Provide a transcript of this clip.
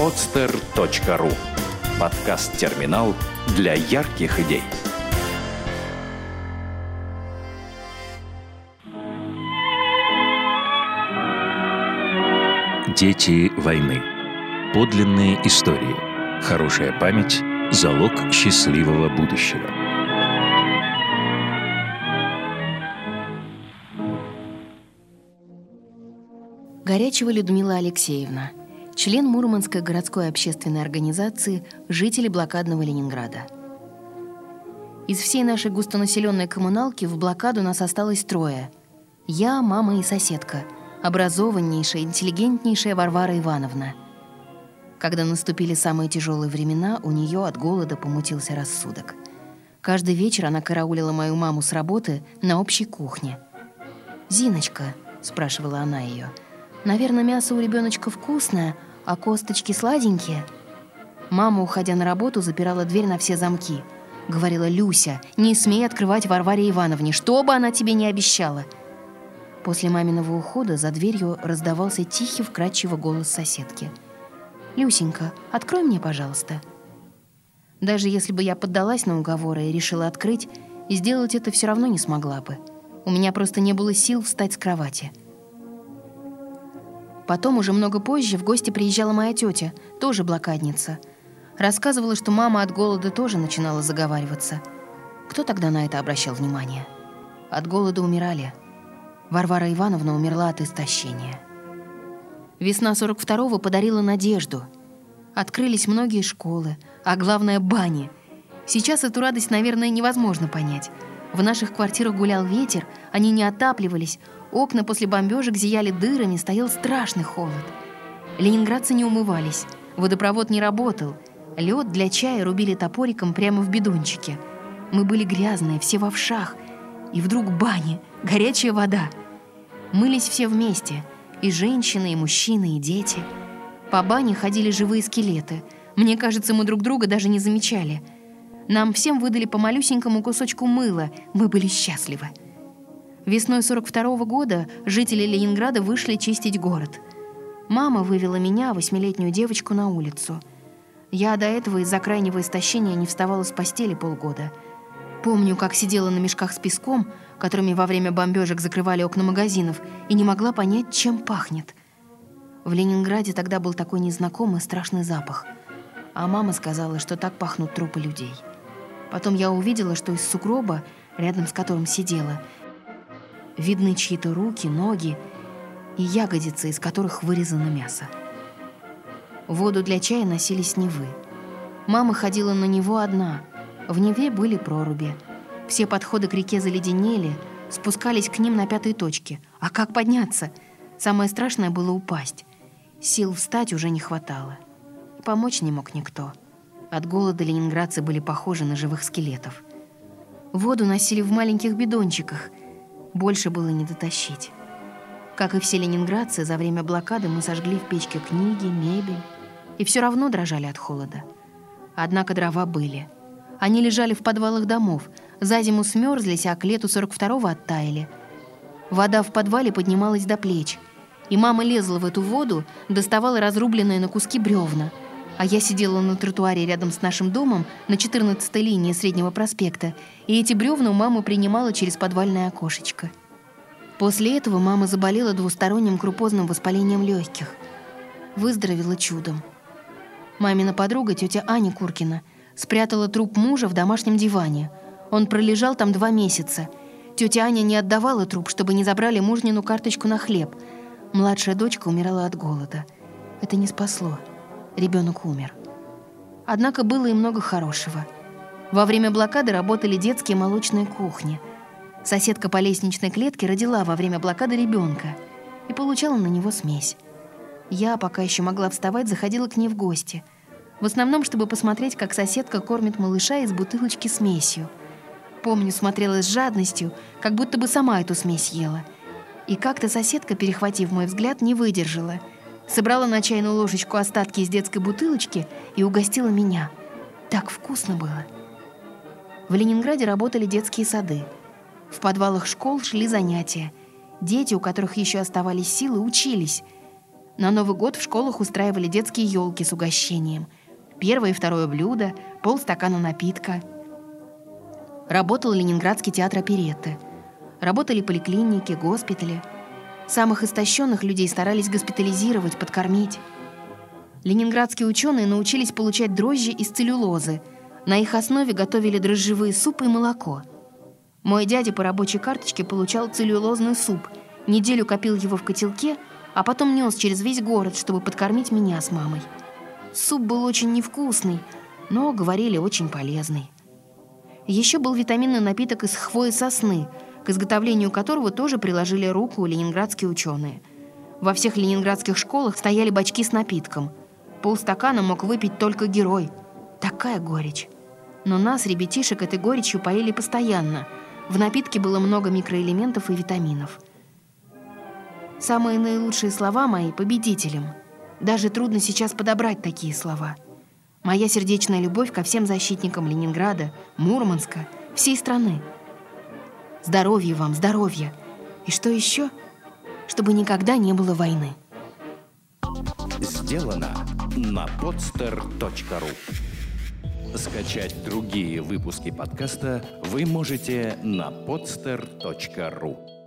podster.ru Подкаст-терминал для ярких идей. Дети войны. Подлинные истории. Хорошая память – залог счастливого будущего. Горячева Людмила Алексеевна, член Мурманской городской общественной организации «Жители блокадного Ленинграда». Из всей нашей густонаселенной коммуналки в блокаду нас осталось трое. Я, мама и соседка, образованнейшая, интеллигентнейшая Варвара Ивановна. Когда наступили самые тяжелые времена, у нее от голода помутился рассудок. Каждый вечер она караулила мою маму с работы на общей кухне. «Зиночка», — спрашивала она ее, — Наверное, мясо у ребеночка вкусное, а косточки сладенькие. Мама, уходя на работу, запирала дверь на все замки. Говорила Люся, не смей открывать Варваре Ивановне, что бы она тебе не обещала. После маминого ухода за дверью раздавался тихий, вкрадчивый голос соседки. «Люсенька, открой мне, пожалуйста». Даже если бы я поддалась на уговоры и решила открыть, сделать это все равно не смогла бы. У меня просто не было сил встать с кровати – Потом, уже много позже, в гости приезжала моя тетя, тоже блокадница. Рассказывала, что мама от голода тоже начинала заговариваться. Кто тогда на это обращал внимание? От голода умирали. Варвара Ивановна умерла от истощения. Весна 42-го подарила надежду. Открылись многие школы, а главное — бани. Сейчас эту радость, наверное, невозможно понять. В наших квартирах гулял ветер, они не отапливались, Окна после бомбежек зияли дырами, стоял страшный холод. Ленинградцы не умывались, водопровод не работал. Лед для чая рубили топориком прямо в бидончике. Мы были грязные, все в овшах. И вдруг бани, горячая вода. Мылись все вместе, и женщины, и мужчины, и дети. По бане ходили живые скелеты. Мне кажется, мы друг друга даже не замечали. Нам всем выдали по малюсенькому кусочку мыла. Мы были счастливы. Весной 42 -го года жители Ленинграда вышли чистить город. Мама вывела меня, восьмилетнюю девочку, на улицу. Я до этого из-за крайнего истощения не вставала с постели полгода. Помню, как сидела на мешках с песком, которыми во время бомбежек закрывали окна магазинов, и не могла понять, чем пахнет. В Ленинграде тогда был такой незнакомый страшный запах. А мама сказала, что так пахнут трупы людей. Потом я увидела, что из сугроба, рядом с которым сидела, Видны чьи-то руки, ноги и ягодицы, из которых вырезано мясо. Воду для чая носили с Невы. Мама ходила на него одна. В Неве были проруби. Все подходы к реке заледенели, спускались к ним на пятой точке. А как подняться? Самое страшное было упасть. Сил встать уже не хватало. Помочь не мог никто. От голода ленинградцы были похожи на живых скелетов. Воду носили в маленьких бидончиках, больше было не дотащить. Как и все ленинградцы, за время блокады мы сожгли в печке книги, мебель. И все равно дрожали от холода. Однако дрова были. Они лежали в подвалах домов. За зиму смерзлись, а к лету 42-го оттаяли. Вода в подвале поднималась до плеч. И мама лезла в эту воду, доставала разрубленные на куски бревна. А я сидела на тротуаре рядом с нашим домом на 14-й линии Среднего проспекта, и эти бревна у мамы принимала через подвальное окошечко. После этого мама заболела двусторонним крупозным воспалением легких. Выздоровела чудом. Мамина подруга, тетя Аня Куркина, спрятала труп мужа в домашнем диване. Он пролежал там два месяца. Тетя Аня не отдавала труп, чтобы не забрали мужнину карточку на хлеб. Младшая дочка умирала от голода. Это не спасло ребенок умер. Однако было и много хорошего. Во время блокады работали детские молочные кухни. Соседка по лестничной клетке родила во время блокады ребенка и получала на него смесь. Я, пока еще могла вставать, заходила к ней в гости. В основном, чтобы посмотреть, как соседка кормит малыша из бутылочки смесью. Помню, смотрела с жадностью, как будто бы сама эту смесь ела. И как-то соседка, перехватив мой взгляд, не выдержала — собрала на чайную ложечку остатки из детской бутылочки и угостила меня. Так вкусно было. В Ленинграде работали детские сады. В подвалах школ шли занятия. Дети, у которых еще оставались силы, учились. На Новый год в школах устраивали детские елки с угощением. Первое и второе блюдо, полстакана напитка. Работал Ленинградский театр оперетты. Работали поликлиники, госпитали. Самых истощенных людей старались госпитализировать, подкормить. Ленинградские ученые научились получать дрожжи из целлюлозы. На их основе готовили дрожжевые супы и молоко. Мой дядя по рабочей карточке получал целлюлозный суп, неделю копил его в котелке, а потом нес через весь город, чтобы подкормить меня с мамой. Суп был очень невкусный, но, говорили, очень полезный. Еще был витаминный напиток из хвои сосны, к изготовлению которого тоже приложили руку ленинградские ученые. Во всех ленинградских школах стояли бачки с напитком. Полстакана мог выпить только герой. Такая горечь. Но нас, ребятишек, этой горечью поили постоянно. В напитке было много микроэлементов и витаминов. Самые наилучшие слова мои победителям. Даже трудно сейчас подобрать такие слова. Моя сердечная любовь ко всем защитникам Ленинграда, Мурманска, всей страны. Здоровья вам, здоровья. И что еще? Чтобы никогда не было войны. Сделано на podster.ru Скачать другие выпуски подкаста вы можете на podster.ru